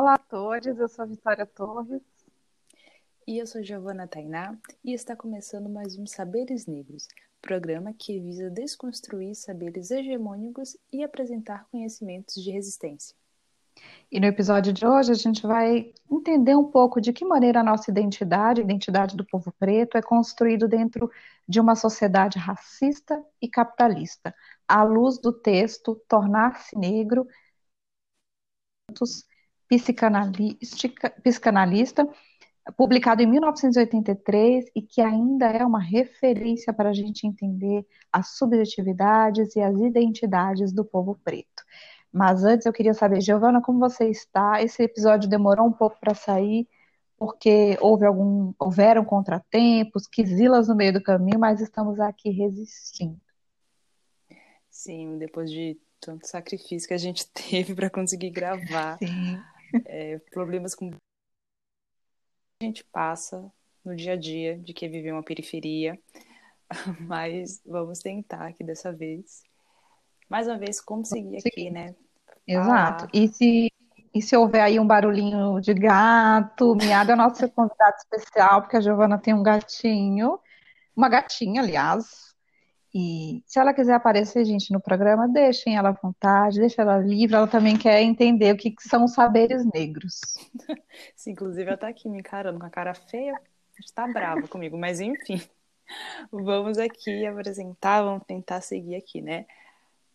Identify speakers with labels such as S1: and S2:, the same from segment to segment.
S1: Olá a todos, eu sou a Vitória Torres.
S2: E eu sou Giovana Tainá e está começando mais um Saberes Negros, programa que visa desconstruir saberes hegemônicos e apresentar conhecimentos de resistência.
S1: E no episódio de hoje a gente vai entender um pouco de que maneira a nossa identidade, a identidade do povo preto, é construído dentro de uma sociedade racista e capitalista, à luz do texto Tornar-se Negro, psicanalista, publicado em 1983 e que ainda é uma referência para a gente entender as subjetividades e as identidades do povo preto. Mas antes eu queria saber, Giovana, como você está? Esse episódio demorou um pouco para sair, porque houve algum, houveram contratempos, quisilas no meio do caminho, mas estamos aqui resistindo.
S2: Sim, depois de tanto sacrifício que a gente teve para conseguir gravar, é, problemas com a gente passa no dia a dia de que viver uma periferia, mas vamos tentar aqui dessa vez mais uma vez, conseguir aqui, né?
S1: Exato. Ah. E se, e se houver aí um barulhinho de gato, miado é nosso convidado especial, porque a Giovana tem um gatinho, uma gatinha, aliás. E se ela quiser aparecer, gente, no programa, deixem ela à vontade, deixem ela livre. Ela também quer entender o que, que são os saberes negros.
S2: Sim, inclusive ela tá aqui me encarando com a cara feia, está brava comigo, mas enfim. Vamos aqui apresentar, vamos tentar seguir aqui, né?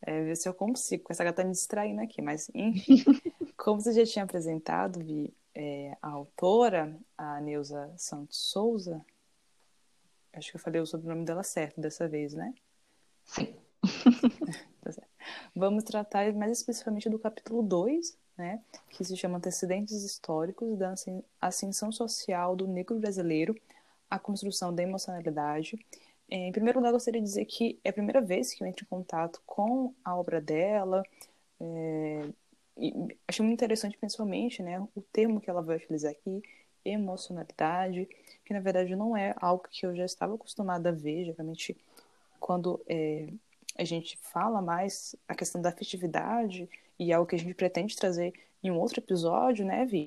S2: é, ver se eu consigo, essa gata me distraindo aqui, mas enfim. Como você já tinha apresentado, Vi, é, a autora, a Neuza Santos Souza, acho que eu falei o sobrenome dela certo dessa vez, né?
S1: Sim.
S2: Tá Vamos tratar mais especificamente do capítulo 2, né, que se chama Antecedentes Históricos da Ascensão Social do Negro Brasileiro, a Construção da Emocionalidade em primeiro lugar, gostaria de dizer que é a primeira vez que eu entro em contato com a obra dela. É, achei muito interessante, principalmente, né, o termo que ela vai utilizar aqui, emocionalidade, que na verdade não é algo que eu já estava acostumada a ver, geralmente quando é, a gente fala mais a questão da afetividade e é algo que a gente pretende trazer em um outro episódio, né, Vi?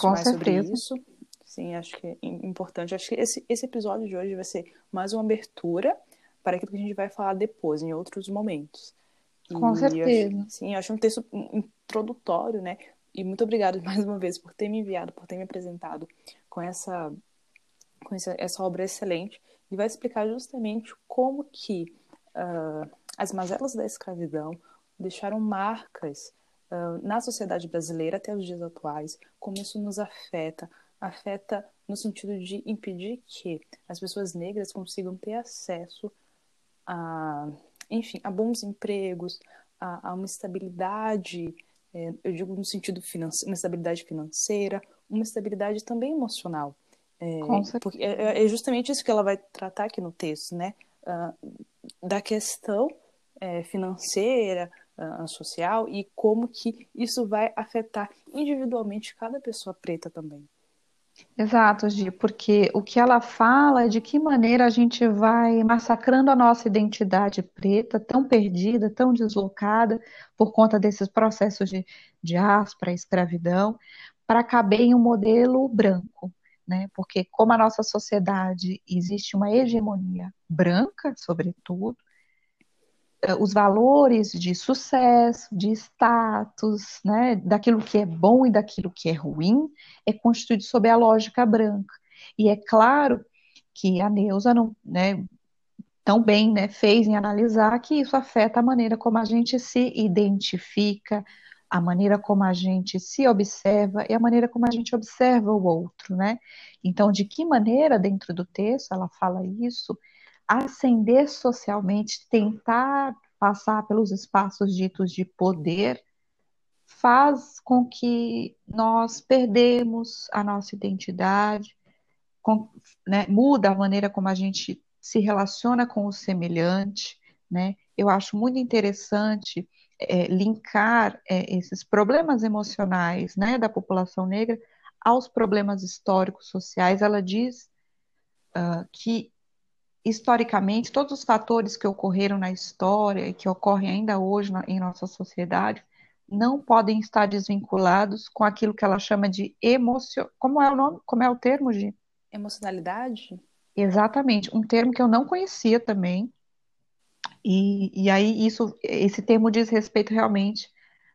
S1: Com mais certeza. sobre isso.
S2: Sim, acho que é importante. Acho que esse, esse episódio de hoje vai ser mais uma abertura para aquilo que a gente vai falar depois, em outros momentos.
S1: Com e certeza.
S2: Acho, sim, acho um texto introdutório, né? E muito obrigada mais uma vez por ter me enviado, por ter me apresentado com essa, com essa, essa obra excelente. E vai explicar justamente como que uh, as mazelas da escravidão deixaram marcas uh, na sociedade brasileira até os dias atuais, como isso nos afeta, afeta no sentido de impedir que as pessoas negras consigam ter acesso a, enfim, a bons empregos, a, a uma estabilidade, é, eu digo no sentido financeiro, uma estabilidade financeira, uma estabilidade também emocional. É, porque é, é, justamente isso que ela vai tratar aqui no texto, né? Uh, da questão é, financeira, uh, social e como que isso vai afetar individualmente cada pessoa preta também.
S1: Exato, Gi, porque o que ela fala é de que maneira a gente vai massacrando a nossa identidade preta, tão perdida, tão deslocada, por conta desses processos de diáspora, escravidão, para caber em um modelo branco, né? Porque como a nossa sociedade existe uma hegemonia branca, sobretudo, os valores de sucesso, de status, né, daquilo que é bom e daquilo que é ruim, é construído sob a lógica branca. E é claro que a Neuza não, né, tão bem né, fez em analisar que isso afeta a maneira como a gente se identifica, a maneira como a gente se observa e a maneira como a gente observa o outro, né? Então, de que maneira, dentro do texto, ela fala isso, ascender socialmente, tentar passar pelos espaços ditos de poder, faz com que nós perdemos a nossa identidade, com, né, muda a maneira como a gente se relaciona com o semelhante, né? Eu acho muito interessante é, linkar é, esses problemas emocionais, né, da população negra aos problemas históricos sociais. Ela diz uh, que historicamente, todos os fatores que ocorreram na história e que ocorrem ainda hoje na, em nossa sociedade não podem estar desvinculados com aquilo que ela chama de emoção. Como é o nome? Como é o termo, Gi?
S2: Emocionalidade?
S1: Exatamente, um termo que eu não conhecia também. E, e aí isso, esse termo diz respeito realmente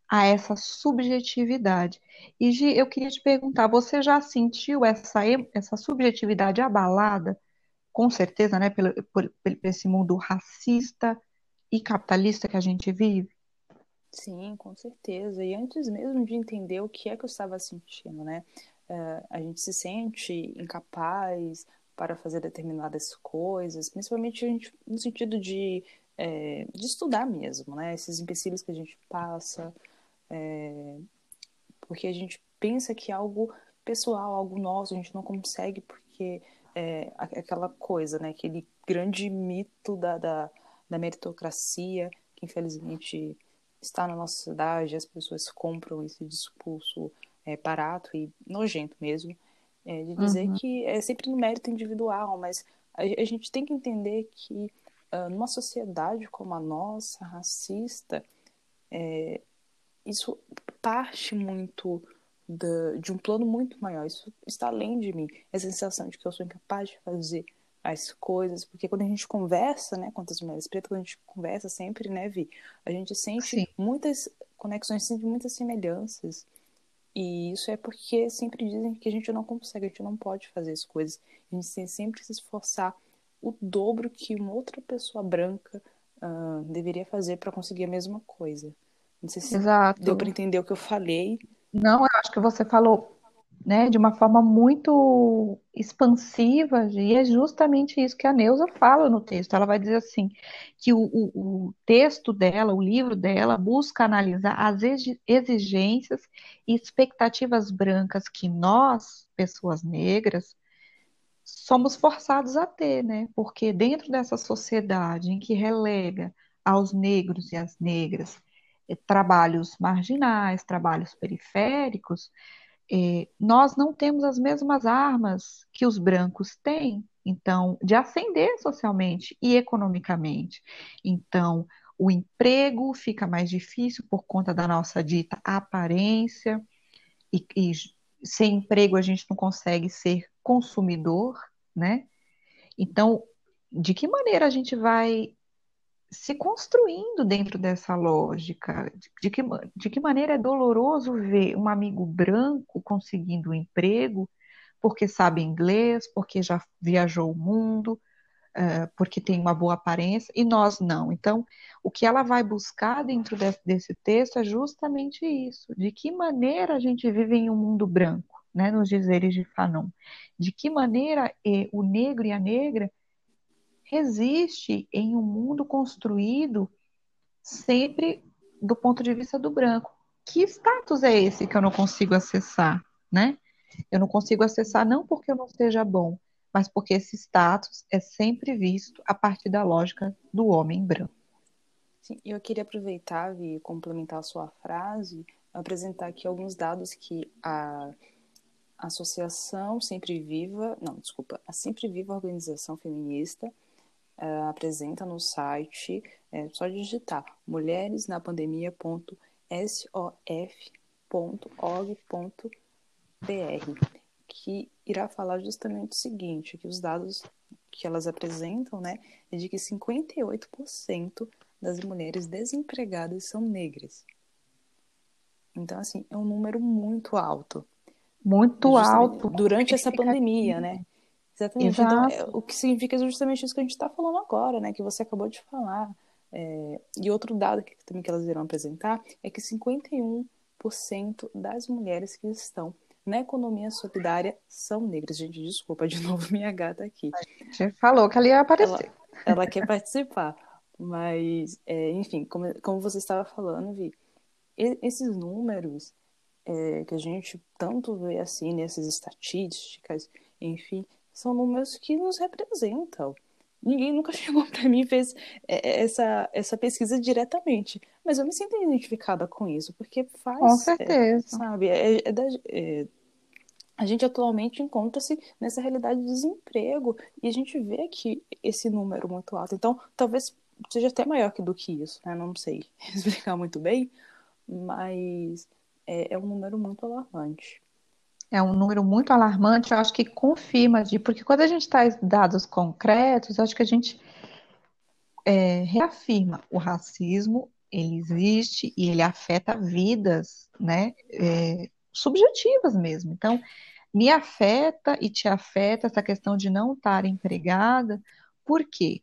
S1: a essa subjetividade. E Gi, eu queria te perguntar, você já sentiu essa, essa subjetividade abalada? Com certeza, né, pelo, por, por esse mundo racista e capitalista que a gente vive?
S2: Sim, com certeza. E antes mesmo de entender o que é que eu estava sentindo, né? Uh, a gente se sente incapaz para fazer determinadas coisas, principalmente gente, no sentido de, é, de estudar mesmo, né? Esses empecilhos que a gente passa, é, porque a gente pensa que é algo pessoal, algo nosso, a gente não consegue porque é aquela coisa, né? Aquele grande mito da, da, da meritocracia que infelizmente está na nossa cidade, as pessoas compram esse discurso é, barato e nojento mesmo, é, de dizer uhum. que é sempre no mérito individual, mas a, a gente tem que entender que uh, numa sociedade como a nossa, racista, é, isso parte muito da, de um plano muito maior, isso está além de mim, essa sensação de que eu sou incapaz de fazer as coisas, porque quando a gente conversa, né, com as mulheres pretas, quando a gente conversa sempre, né, Vi, a gente sente Sim. muitas conexões, sente muitas semelhanças. E isso é porque sempre dizem que a gente não consegue, a gente não pode fazer as coisas. A gente tem sempre que se esforçar o dobro que uma outra pessoa branca uh, deveria fazer para conseguir a mesma coisa. Não sei se Exato. deu para entender o que eu falei.
S1: Não, eu acho que você falou né, de uma forma muito expansiva, e é justamente isso que a Neuza fala no texto. Ela vai dizer assim, que o, o, o texto dela, o livro dela, busca analisar as exigências e expectativas brancas que nós, pessoas negras, somos forçados a ter, né? Porque dentro dessa sociedade em que relega aos negros e às negras trabalhos marginais, trabalhos periféricos, é, nós não temos as mesmas armas que os brancos têm, então, de ascender socialmente e economicamente. Então, o emprego fica mais difícil por conta da nossa dita aparência, e, e sem emprego a gente não consegue ser consumidor, né? Então, de que maneira a gente vai se construindo dentro dessa lógica. De que, de que maneira é doloroso ver um amigo branco conseguindo um emprego porque sabe inglês, porque já viajou o mundo, uh, porque tem uma boa aparência, e nós não. Então, o que ela vai buscar dentro de, desse texto é justamente isso: de que maneira a gente vive em um mundo branco, né, nos dizeres de Fanon. De que maneira eh, o negro e a negra resiste em um mundo construído sempre do ponto de vista do branco. Que status é esse que eu não consigo acessar, né? Eu não consigo acessar não porque eu não seja bom, mas porque esse status é sempre visto a partir da lógica do homem branco.
S2: Sim, eu queria aproveitar e complementar a sua frase, apresentar aqui alguns dados que a Associação Sempre Viva, não, desculpa, a Sempre Viva Organização Feminista uh, apresenta no site, é só digitar mulheresnaPandemia.sof.org.br, que irá falar justamente o seguinte, que os dados que elas apresentam, né, é de que 58% das mulheres desempregadas são negras. Então, assim, é um número muito alto.
S1: Muito alto.
S2: Durante essa pandemia, né? Exatamente. Então, é, o que significa justamente isso que a gente está falando agora, né? Que você acabou de falar. É, e outro dado que também que elas irão apresentar é que 51% das mulheres que estão na economia solidária são negras. Gente, desculpa de novo minha gata aqui.
S1: A gente falou que ela ia aparecer.
S2: Ela, ela quer participar. Mas, é, enfim, como, como você estava falando, Vi, esses números é, que a gente tanto vê assim nessas estatísticas, enfim, são números que nos representam. Ninguém nunca chegou para mim e fez é, é, essa, essa pesquisa diretamente. Mas eu me sinto identificada com isso, porque faz.
S1: Com certeza.
S2: É, sabe? É, é, é a gente atualmente encontra-se nessa realidade de desemprego e a gente vê que esse número muito alto. Então, talvez seja até maior do que isso, né? Não sei explicar muito bem, mas é, é um número muito alarmante.
S1: É um número muito alarmante, eu acho que confirma, de, porque quando a gente traz dados concretos, eu acho que a gente é, reafirma o racismo, ele existe e ele afeta vidas, né, é, subjetivas mesmo. Então, me afeta e te afeta essa questão de não estar empregada, por quê?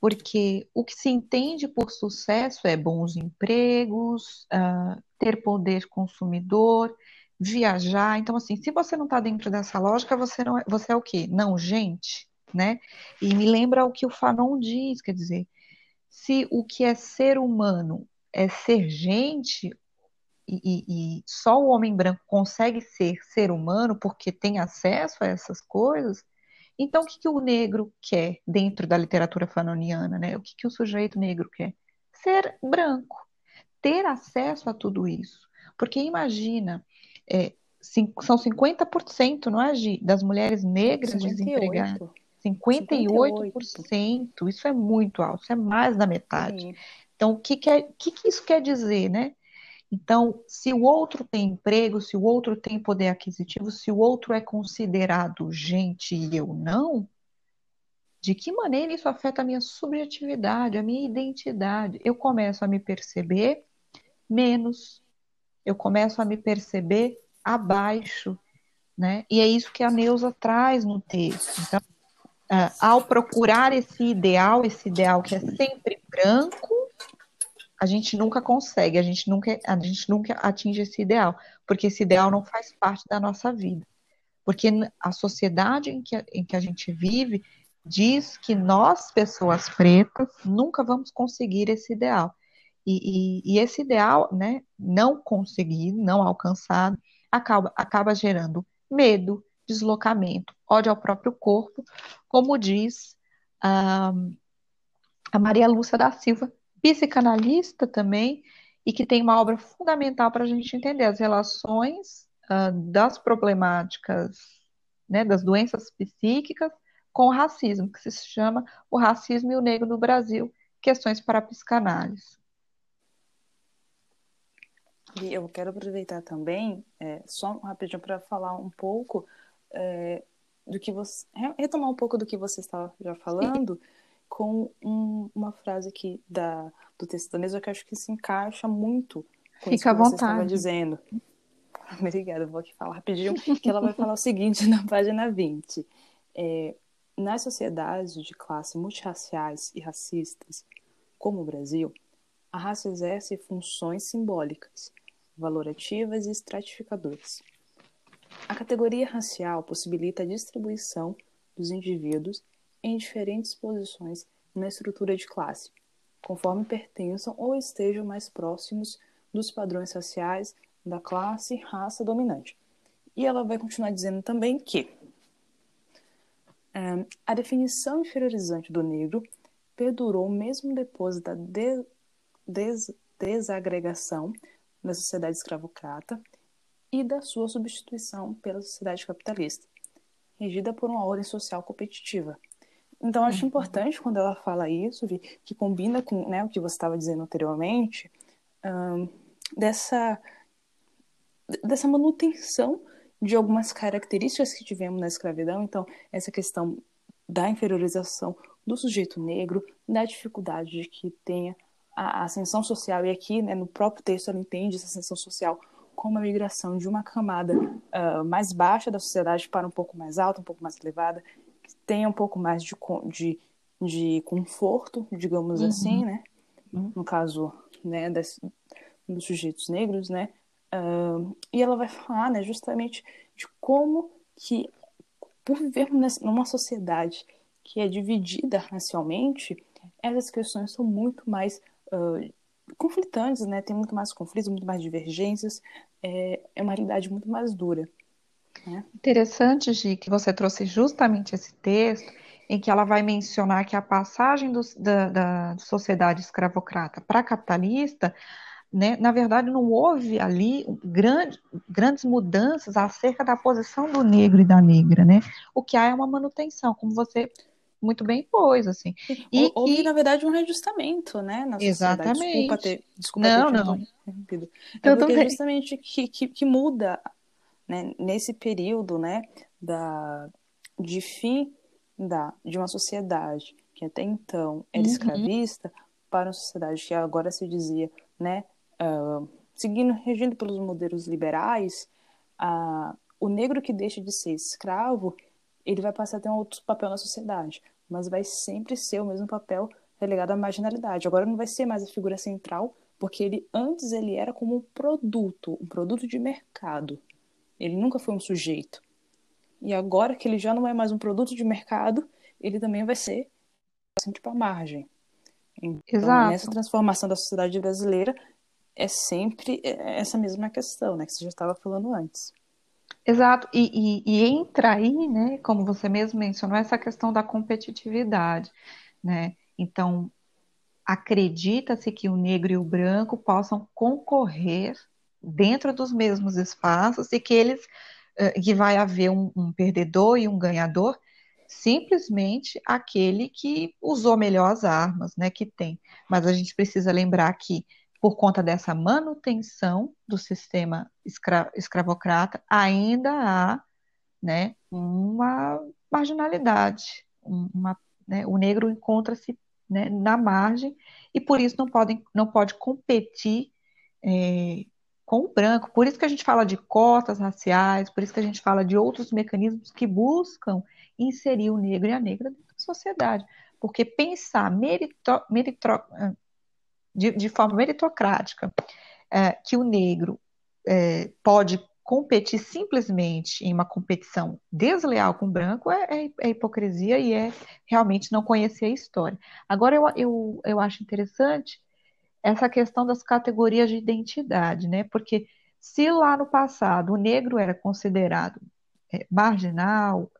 S1: Porque o que se entende por sucesso é bons empregos, uh, ter poder consumidor, viajar. Então, assim, se você não está dentro dessa lógica, você, não é, você é o quê? Não, gente, né? E me lembra o que o Fanon diz, quer dizer, se o que é ser humano é ser gente, e, e, e só o homem branco consegue ser ser humano porque tem acesso a essas coisas, então o que, que o negro quer dentro da literatura fanoniana, né? O que, que o sujeito negro quer? Ser branco, ter acesso a tudo isso. Porque imagina, é, são 50%, não é, Gi, das mulheres negras 58. desempregadas. 58%, 58%, isso é muito alto, isso é mais da metade. Sim. Então, o que, que, que, que isso quer dizer, né? Então, se o outro tem emprego, se o outro tem poder aquisitivo, se o outro é considerado gente e eu não, de que maneira isso afeta a minha subjetividade, a minha identidade? Eu começo a me perceber menos, eu começo a me perceber abaixo, né? E é isso que a Neuza traz no texto. Então, uh, ao procurar esse ideal, esse ideal que é sempre branco, a gente nunca consegue, a gente nunca, a gente nunca atinge esse ideal, porque esse ideal não faz parte da nossa vida. Porque a sociedade em que, em que a gente vive diz que nós, pessoas pretas, nunca vamos conseguir esse ideal. E, e, e, esse ideal, né, não conseguir, não alcançado, acaba, acaba gerando medo, deslocamento, ódio ao próprio corpo, como diz a, a Maria Lúcia da Silva, psicanalista também, e que tem uma obra fundamental para a gente entender as relações uh, das problemáticas, né, das doenças psíquicas com o racismo, que se chama O Racismo e o Negro no Brasil, Questões para a Psicanálise.
S2: E eu quero aproveitar também, é, só rapidinho para falar um pouco é, do que você. retomar um pouco do que você estava já falando, com um, uma frase aqui da, do texto da mesa que acho que se encaixa muito com Fica isso que você estava dizendo. Obrigada, vou aqui falar rapidinho, que ela vai falar o seguinte na página 20. É, nas sociedades de classe multirraciais e racistas, como o Brasil, a raça exerce funções simbólicas, valorativas e estratificadoras. A categoria racial possibilita a distribuição dos indivíduos em diferentes posições na estrutura de classe, conforme pertençam ou estejam mais próximos dos padrões raciais da classe raça dominante. E ela vai continuar dizendo também que um, a definição inferiorizante do negro perdurou mesmo depois da de, des, desagregação da sociedade escravocrata e da sua substituição pela sociedade capitalista, regida por uma ordem social competitiva. Então, acho uhum. importante quando ela fala isso, que combina com né, o que você estava dizendo anteriormente, um, dessa, dessa manutenção de algumas características que tivemos na escravidão. Então, essa questão da inferiorização do sujeito negro, da dificuldade de que tenha a ascensão social, e aqui, né, no próprio texto, ela entende essa ascensão social como a migração de uma camada uh, mais baixa da sociedade para um pouco mais alta, um pouco mais elevada, que tenha um pouco mais de, de, de conforto, digamos uhum. assim, né? Uhum. No caso, né, das, dos sujeitos negros, né? Uh, e ela vai falar, né, justamente de como que, por vivermos numa sociedade que é dividida racialmente, essas questões são muito mais conflitantes, né? Tem muito mais conflitos, muito mais divergências, é, é uma realidade muito mais dura. Né?
S1: Interessante, Gi, que você trouxe justamente esse texto em que ela vai mencionar que a passagem do, da, da sociedade escravocrata para capitalista, né, na verdade, não houve ali grande, grandes mudanças acerca da posição do negro e da negra, né? O que há é uma manutenção, como você muito bem pôs, assim.
S2: E houve, que... na verdade, um reajustamento, né, na
S1: Exatamente.
S2: sociedade. Desculpa ter, desculpa
S1: não,
S2: ter
S1: não.
S2: interrompido. É porque é justamente que, que, que muda, né, nesse período, né, da, de fim da, de uma sociedade que até então era uhum. escravista para uma sociedade que agora se dizia, né, uh, seguindo, regindo pelos modelos liberais, uh, o negro que deixa de ser escravo, ele vai passar a ter um outro papel na sociedade, mas vai sempre ser o mesmo papel relegado à marginalidade. Agora não vai ser mais a figura central, porque ele antes ele era como um produto, um produto de mercado. Ele nunca foi um sujeito. E agora que ele já não é mais um produto de mercado, ele também vai ser sempre para a margem. Então,
S1: Exato.
S2: nessa transformação da sociedade brasileira, é sempre essa mesma questão, né, que você já estava falando antes.
S1: Exato, e, e, e, entra aí, né, como você mesmo mencionou, essa questão da competitividade, né? Então, acredita-se que o negro e o branco possam concorrer dentro dos mesmos espaços e que eles eh, que vai haver um, um perdedor e um ganhador, simplesmente aquele que usou melhor as armas, né, que tem. Mas a gente precisa lembrar que por conta dessa manutenção do sistema escra escravocrata, ainda há né, uma marginalidade. Uma, né, o negro encontra-se né, na margem e por isso não, podem, não pode competir é, com o branco. Por isso que a gente fala de cotas raciais, por isso que a gente fala de outros mecanismos que buscam inserir o negro e a negra dentro da sociedade. Porque pensar merito, de, de forma meritocrática, é, que o negro é, pode competir simplesmente em uma competição desleal com o branco é, é, é, hipocrisia e é realmente não conhecer a história. Agora, eu, eu, eu acho interessante essa questão das categorias de identidade, né? Porque se lá no passado o negro era considerado é, marginal,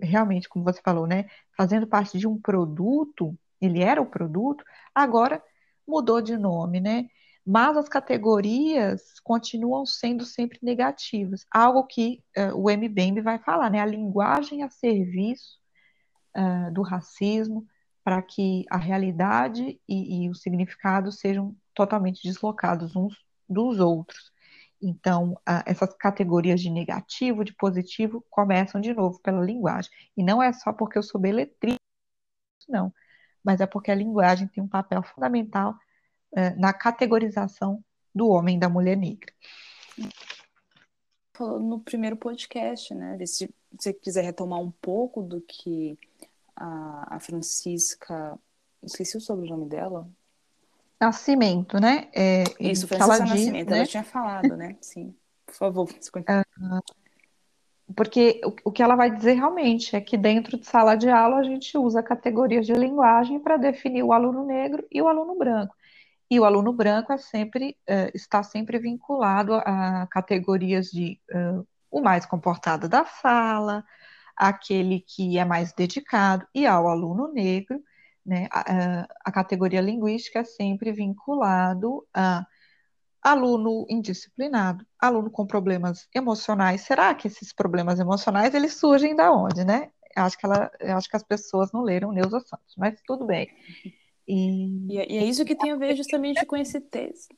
S1: realmente, como você falou, né? Fazendo parte de um produto, ele era o produto, agora mudou de nome, né? Mas as categorias continuam sendo sempre negativas. Algo que uh, o MBEM vai falar, né? A linguagem a serviço uh, do racismo para que a realidade e, e o significado sejam totalmente deslocados uns dos outros. Então, essas categorias de negativo, de positivo, começam de novo pela linguagem. E não é só porque eu sou beletrista, não mas é porque a linguagem tem um papel fundamental é, na categorização do homem e da mulher negra.
S2: Falou no primeiro podcast, né? Se você quiser retomar um pouco do que a, a Francisca, esqueci o sobrenome dela.
S1: Nascimento, né?
S2: É, Isso, Francisca Nascimento, né? ela tinha falado, né? Sim, por favor. Uh,
S1: porque o, que ela vai dizer realmente é que dentro de sala de aula a gente usa categorias de linguagem para definir o aluno negro e o aluno branco. E o aluno branco é sempre, uh, está sempre vinculado a categorias de uh, o mais comportado da sala, aquele que é mais dedicado, e ao aluno negro, né, a, a categoria linguística é sempre vinculado a aluno indisciplinado, aluno com problemas emocionais. Será que esses problemas emocionais eles surgem da onde, né? Acho que ela, acho que as pessoas não leram Neuza Santos, mas tudo bem.
S2: E... e, é, é isso que tem a ver justamente com esse texto.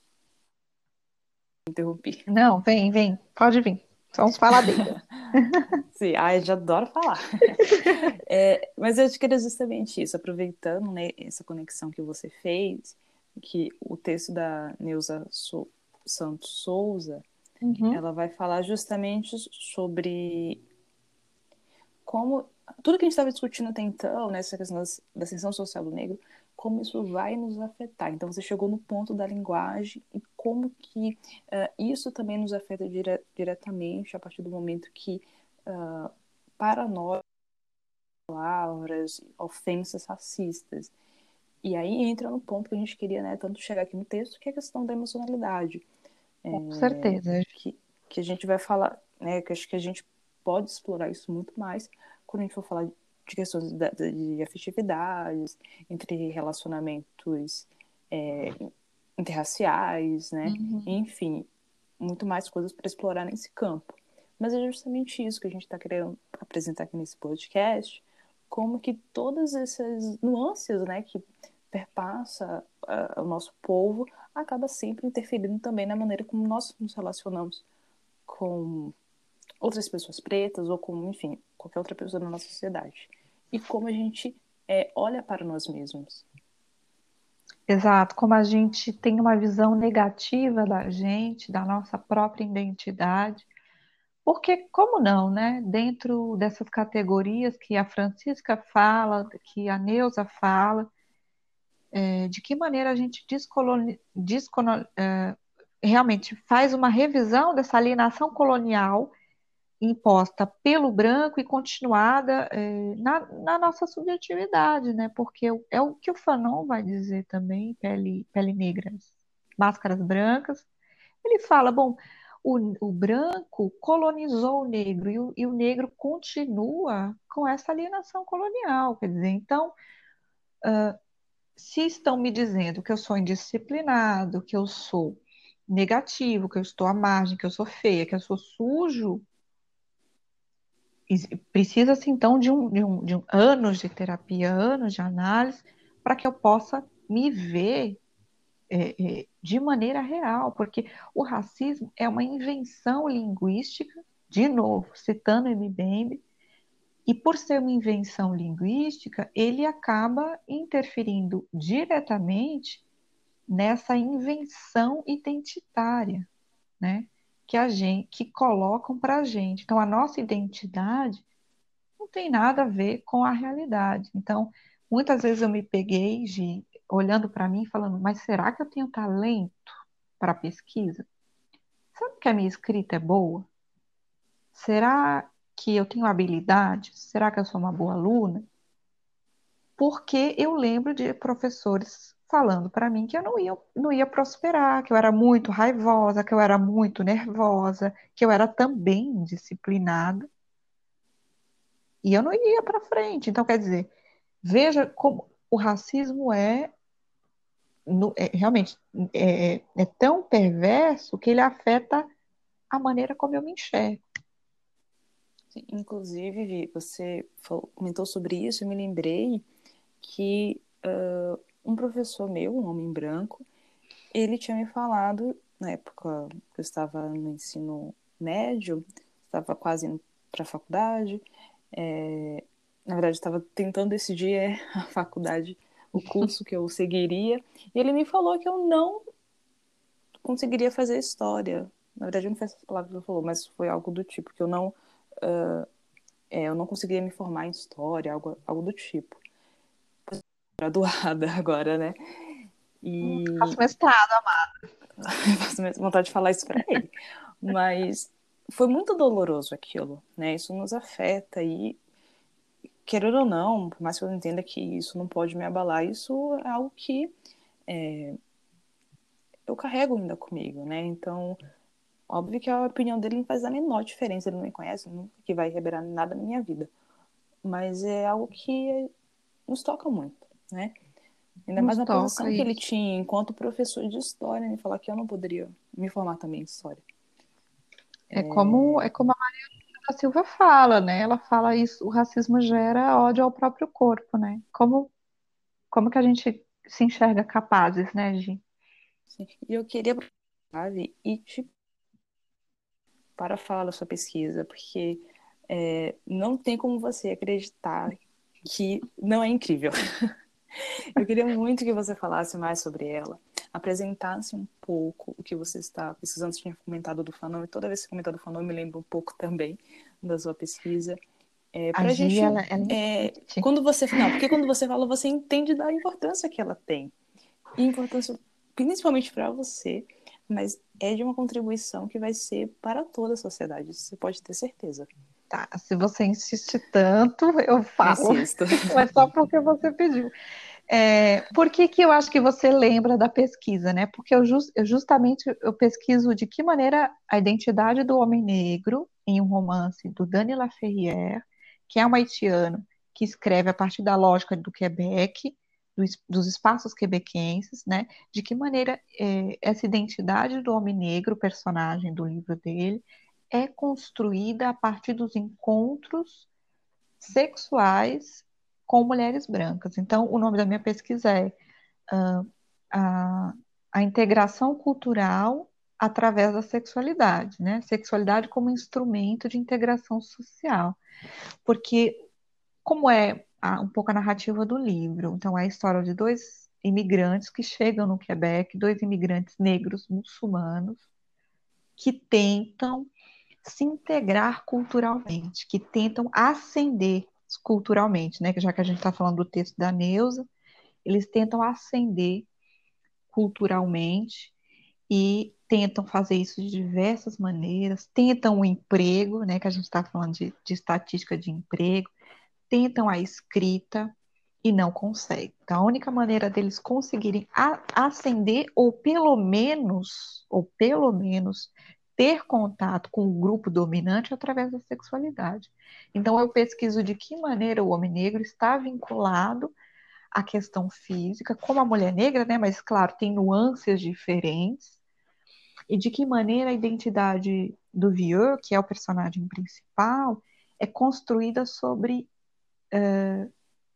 S2: Interrompi.
S1: Não, vem, vem, pode vir. Vamos falar dele.
S2: Sim, ai, já adoro falar. É, mas eu queria justamente isso, aproveitando né, essa conexão que você fez, que o texto da Neuza so Santos Souza, uhum. ela vai falar justamente sobre como tudo que a gente estava discutindo até então, nessa questão da ascensão social do negro, como isso vai nos afetar. Então você chegou no ponto da linguagem e como que uh, isso também nos afeta dire diretamente a partir do momento que uh, para nós palavras, ofensas racistas. E aí entra no ponto que a gente queria, né, tanto chegar aqui no texto, que é a questão da emocionalidade.
S1: Com é, certeza.
S2: Que, que a gente vai falar, né, que acho que a gente pode explorar isso muito mais quando a gente for falar de questões de, de afetividades, entre relacionamentos é, interraciais, né? Uhum. Enfim, muito mais coisas para explorar nesse campo. Mas é justamente isso que a gente está querendo apresentar aqui nesse podcast, como que todas essas nuances, né, que perpassa uh, o nosso povo, acaba sempre interferindo também na maneira como nós nos relacionamos com outras pessoas pretas ou com, enfim, qualquer outra pessoa da nossa sociedade. E como a gente é, olha para nós mesmos.
S1: Exato, como a gente tem uma visão negativa da gente, da nossa própria identidade, porque, como não, né? Dentro dessas categorias que a Francisca fala, que a Neuza fala, é, de que maneira a gente descoloni, é, realmente faz uma revisão dessa alienação colonial imposta pelo branco e continuada é, na, na, nossa subjetividade, né? Porque é o que o Fanon vai dizer também, pele, pele negra, máscaras brancas. Ele fala, bom, o, o branco colonizou o negro e o, e o negro continua com essa alienação colonial, quer dizer, então, uh, se estão me dizendo que eu sou indisciplinado, que eu sou negativo, que eu estou à margem, que eu sou feia, que eu sou sujo, Precisa-se então de, um, de, um, de um, anos de terapia, anos de análise, para que eu possa me ver é, é, de maneira real, porque o racismo é uma invenção linguística, de novo, citando Mbembe, e por ser uma invenção linguística, ele acaba interferindo diretamente nessa invenção identitária, né? que a gente que colocam para a gente. Então, a nossa identidade não tem nada a ver com a realidade. Então, muitas vezes eu me peguei de olhando para mim falando, mas será que eu tenho talento para pesquisa? Será que a minha escrita é boa? Será que eu tenho habilidade? Será que eu sou uma boa aluna? Porque eu lembro de professores falando para mim que eu não ia, não ia prosperar, que eu era muito raivosa, que eu era muito nervosa, que eu era também indisciplinada. E eu não ia para frente. Então, quer dizer, veja como o racismo é, é realmente é, é tão perverso que ele afeta a maneira como eu me enxergo.
S2: Inclusive, você comentou sobre isso, eu me lembrei que uh, um professor meu, um homem branco, ele tinha me falado, na época que eu estava no ensino médio, estava quase indo para a faculdade, é, na verdade estava tentando decidir é, a faculdade, o curso que eu seguiria, e ele me falou que eu não conseguiria fazer história. Na verdade, não foi essas palavras que ele falou, mas foi algo do tipo, que eu não, uh, é, eu não conseguiria me formar em história, algo, algo do tipo graduada agora, né?
S1: E... Faço mestrado, amada.
S2: Faço vontade de falar isso para ele. Mas foi muito doloroso aquilo, né? Isso nos afeta e, querendo ou não, por mais que eu entenda que isso não pode me abalar, isso é algo que é, eu carrego ainda comigo, né? Então, óbvio que a opinião dele não faz a menor diferença, ele não me conhece, nunca que vai revelar nada na minha vida. Mas é algo que nos toca muito né? Ainda mais na posição isso. que ele tinha enquanto professor de história, né? Falar que eu não poderia me formar também em história.
S1: É, é... como é como a Maria da Silva fala, né? Ela fala isso, o racismo gera ódio ao próprio corpo, né? Como como que a gente se enxerga capazes, né, Gi?
S2: Sim. E eu queria e te para falar da sua pesquisa, porque é, não tem como você acreditar que não é incrível. Eu queria muito que você falasse mais sobre ela, apresentasse um pouco o que você está pesquisando. Você tinha comentado do Fanon, e toda vez que você comenta do Fanon, eu me lembro um pouco também da sua pesquisa. É, pra a gente, ela, ela... É, quando você não, porque quando você fala, você entende da importância que ela tem. E importância principalmente para você, mas é de uma contribuição que vai ser para toda a sociedade, você pode ter certeza.
S1: Tá, se você insiste tanto, eu falo. Insisto. Mas só porque você pediu. É, por que, que eu acho que você lembra da pesquisa, né? Porque eu, just, eu justamente eu pesquiso de que maneira a identidade do homem negro em um romance do Dani Laferrière, que é um haitiano que escreve a partir da lógica do Quebec, dos, espaços quebequenses, né? De que maneira é, essa identidade do homem negro, personagem do livro dele, é construída a partir dos encontros sexuais com mulheres brancas. Então, o nome da minha pesquisa é uh, a, a integração cultural através da sexualidade, né? Sexualidade como instrumento de integração social. Porque, como é a, um pouco a narrativa do livro, então é a história de dois imigrantes que chegam no Quebec, dois imigrantes negros muçulmanos, que tentam se integrar culturalmente, que tentam ascender culturalmente, né? Já que a gente está falando do texto da Neuza, eles tentam ascender culturalmente e tentam fazer isso de diversas maneiras, tentam o emprego, né? Que a gente está falando de, de estatística de emprego, tentam a escrita e não conseguem. Então, a única maneira deles conseguirem ascender ou pelo menos, ou pelo menos ter contato com o grupo dominante através da sexualidade. Então, eu pesquiso de que maneira o homem negro está vinculado à questão física, como a mulher negra, né? Mas, claro, tem nuances diferentes. E de que maneira a identidade do Vieux, que é o personagem principal, é construída sobre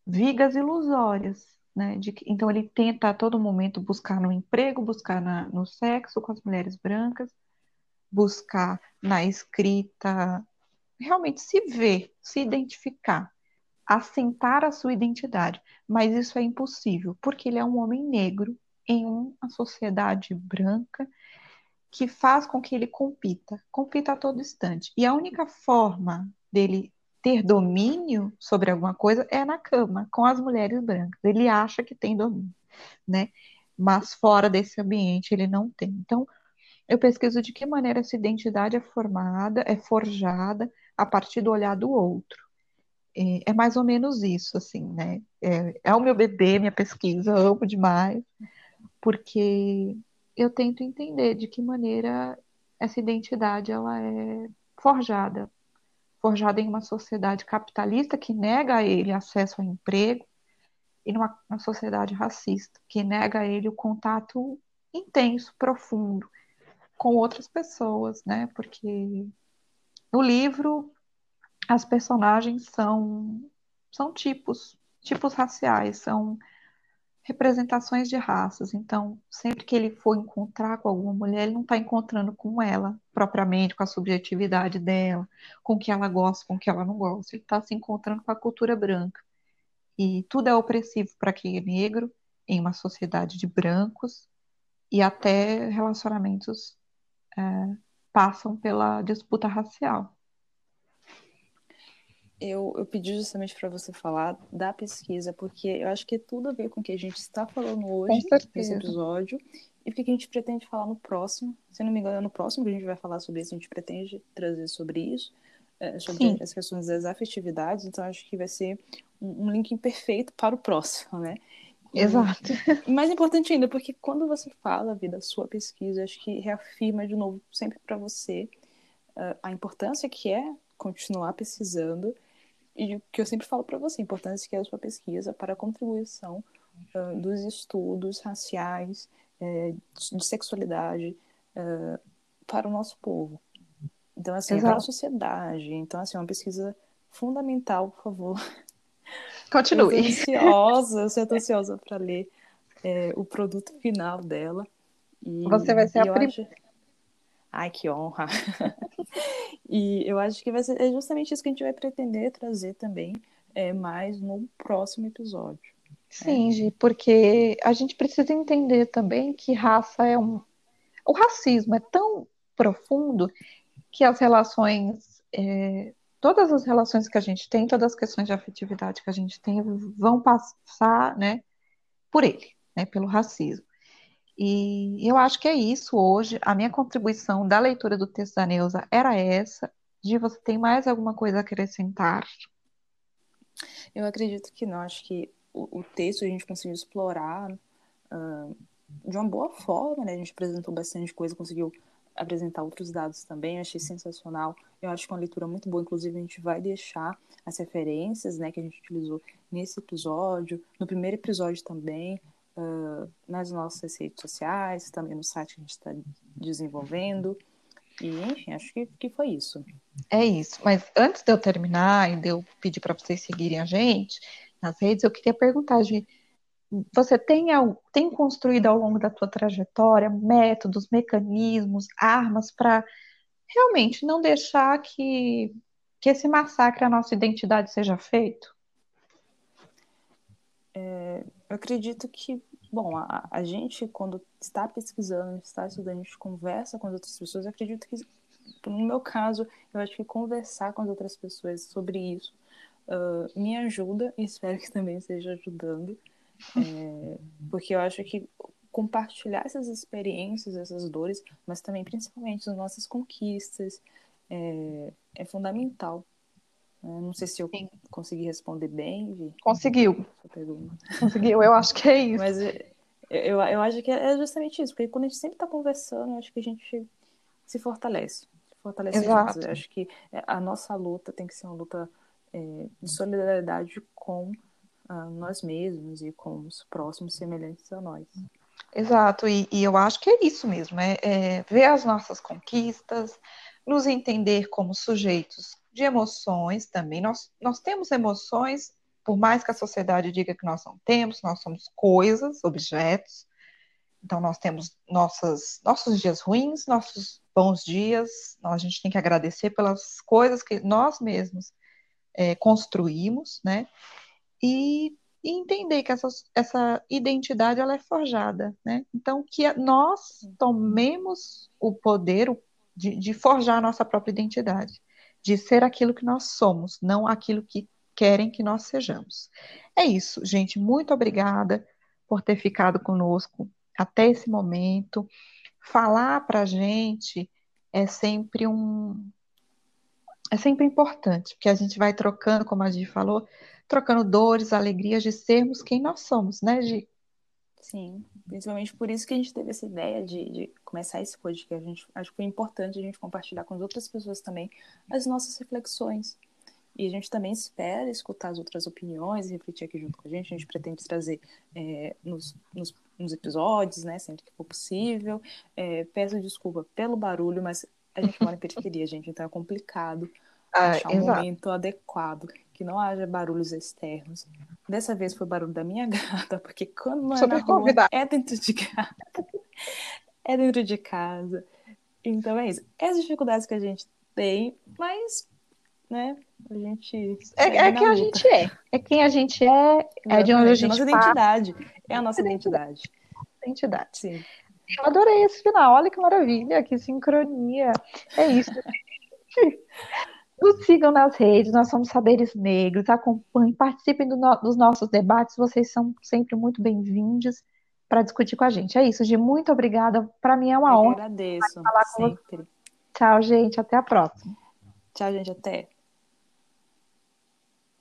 S1: vigas ilusórias. Né? De, então, ele tenta a todo momento buscar no emprego, buscar na, no sexo com as mulheres brancas, buscar na escrita realmente se ver, se identificar, assentar a sua identidade. Mas isso é impossível, porque ele é um homem negro em uma sociedade branca que faz com que ele compita, compita a todo instante. E a única forma dele ter domínio sobre alguma coisa é na cama, com as mulheres brancas. Ele acha que tem domínio, né? Mas fora desse ambiente ele não tem. Então, eu pesquiso de que maneira essa identidade é formada, é forjada a partir do olhar do outro. É, é mais ou menos isso, assim, né? É, é o meu bebê, minha pesquisa, amo demais, porque eu tento entender de que maneira essa identidade ela é forjada, forjada em uma sociedade capitalista que nega a ele acesso ao emprego e numa, numa sociedade racista que nega a ele o contato intenso, profundo com outras pessoas, né? Porque no livro as personagens são são tipos, tipos raciais, são representações de raças. Então, sempre que ele for encontrar com alguma mulher, ele não está encontrando com ela propriamente, com a subjetividade dela, com o que ela gosta, com o que ela não gosta. Ele está se encontrando com a cultura branca. E tudo é opressivo para quem é negro, em uma sociedade de brancos, e até relacionamentos é, passam pela disputa racial.
S2: Eu, eu pedi justamente para você falar da pesquisa, porque eu acho que é tudo a ver com o que a gente está falando hoje nesse episódio e o que a gente pretende falar no próximo. Se não me engano, é no próximo que a gente vai falar sobre isso, a gente pretende trazer sobre isso, é, sobre Sim. as questões das afetividades, então acho que vai ser um, um link perfeito para o próximo, né?
S1: Exato.
S2: E mais importante ainda, porque quando você fala vida, da sua pesquisa, acho que reafirma de novo sempre para você uh, a importância que é continuar pesquisando e o que eu sempre falo para você, a importância que é a sua pesquisa para a contribuição uh, dos estudos raciais, uh, de sexualidade uh, para o nosso povo. Então, assim, Exato. para a sociedade. Então, assim, é uma pesquisa fundamental, por favor.
S1: Continue.
S2: Eu ansiosa, eu tô ansiosa para ler é, o produto final dela.
S1: E, Você vai ser a primeira. Acho...
S2: Ai, que honra! e eu acho que vai ser é justamente isso que a gente vai pretender trazer também é, mais no próximo episódio.
S1: Sim, é. Gi, porque a gente precisa entender também que raça é um. O racismo é tão profundo que as relações é, todas as relações que a gente tem, todas as questões de afetividade que a gente tem, vão passar, né, por ele, né, pelo racismo. E eu acho que é isso hoje. A minha contribuição da leitura do texto da Neuza era essa. De você tem mais alguma coisa a acrescentar?
S2: Eu acredito que não. Acho que o, o texto a gente conseguiu explorar uh, de uma boa forma, né? A gente apresentou bastante coisa, conseguiu apresentar outros dados também, eu achei sensacional. Eu acho que é uma leitura muito boa, inclusive a gente vai deixar as referências né, que a gente utilizou nesse episódio, no primeiro episódio também, uh, nas nossas redes sociais, também no site que a gente está desenvolvendo. E, enfim, acho que, que foi isso.
S1: É isso. Mas antes de eu terminar e de eu pedir para vocês seguirem a gente, nas redes, eu queria perguntar, Gi, você tem, tem construído ao longo da tua trajetória métodos, mecanismos, armas para realmente não deixar que, que esse massacre à nossa identidade seja feito?
S2: É, eu acredito que, bom, a, a, gente, quando está pesquisando, está estudando, a gente conversa com as outras pessoas, eu acredito que, no meu caso, eu acho que conversar com as outras pessoas sobre isso uh, me ajuda e espero que também esteja ajudando, é, porque eu acho que compartilhar essas experiências, essas dores, mas também principalmente as nossas conquistas, é, é fundamental. Não sei se eu Sim. consegui responder bem. Vi.
S1: Conseguiu. Conseguiu, eu acho que é isso.
S2: Mas eu, eu, acho que é justamente isso, porque quando a gente sempre está conversando, eu acho que a gente se fortalece. Se fortalece Exato. Eu acho que a nossa luta tem que ser uma luta é, de solidariedade com uh, nós mesmos e com os próximos semelhantes a nós.
S1: Exato, e, e eu acho que é isso mesmo, é, é ver as nossas conquistas, nos entender como sujeitos de emoções também. Nós, nós temos emoções, por mais que a sociedade diga que nós não temos, nós somos coisas, objetos. Então, nós temos nossas, nossos dias ruins, nossos bons dias. A gente tem que agradecer pelas coisas que nós mesmos é, construímos, né? E, e, entender que essa, essa identidade ela é forjada, né? Então, que nós tomemos o poder de, de forjar a nossa própria identidade, de ser aquilo que nós somos, não aquilo que querem que nós sejamos. É isso, gente. Muito obrigada por ter ficado conosco até esse momento. Falar para a gente é sempre um, é sempre importante, porque a gente vai trocando, como a Gi falou, trocando dores, alegrias de sermos quem nós somos, né, Gi?
S2: Sim, principalmente por isso que a gente teve essa ideia de, de começar esse podcast. A gente, acho que foi importante a gente compartilhar com as outras pessoas também as nossas reflexões. E a gente também espera escutar as outras opiniões e refletir aqui junto com a gente. A gente pretende trazer é, nos, nos, nos, episódios, né, sempre que for possível. É, peço desculpa pelo barulho, mas a gente mora em periferia, gente, então é complicado ah, achar um exato. momento adequado, que não haja barulhos externos. Dessa vez foi barulho da minha gata, porque quando não é Super na rua, é dentro de casa. é dentro de casa. Então é isso. Essas dificuldades que a gente tem, mas, né, a gente.
S1: É, é quem a gente é. É quem a gente é, é de onde a gente
S2: É a nossa identidade. É a nossa identidade.
S1: Identidade. Sim. Eu adorei esse final. Olha que maravilha, que sincronia. É isso. Nos sigam nas redes, nós somos Saberes Negros, acompanhem, participem do no, dos nossos debates, vocês são sempre muito bem-vindos para discutir com a gente. É isso, Gi, muito obrigada. Para mim é uma Eu honra.
S2: agradeço, falar com sempre.
S1: Tchau, gente, até a próxima.
S2: Tchau, gente, até.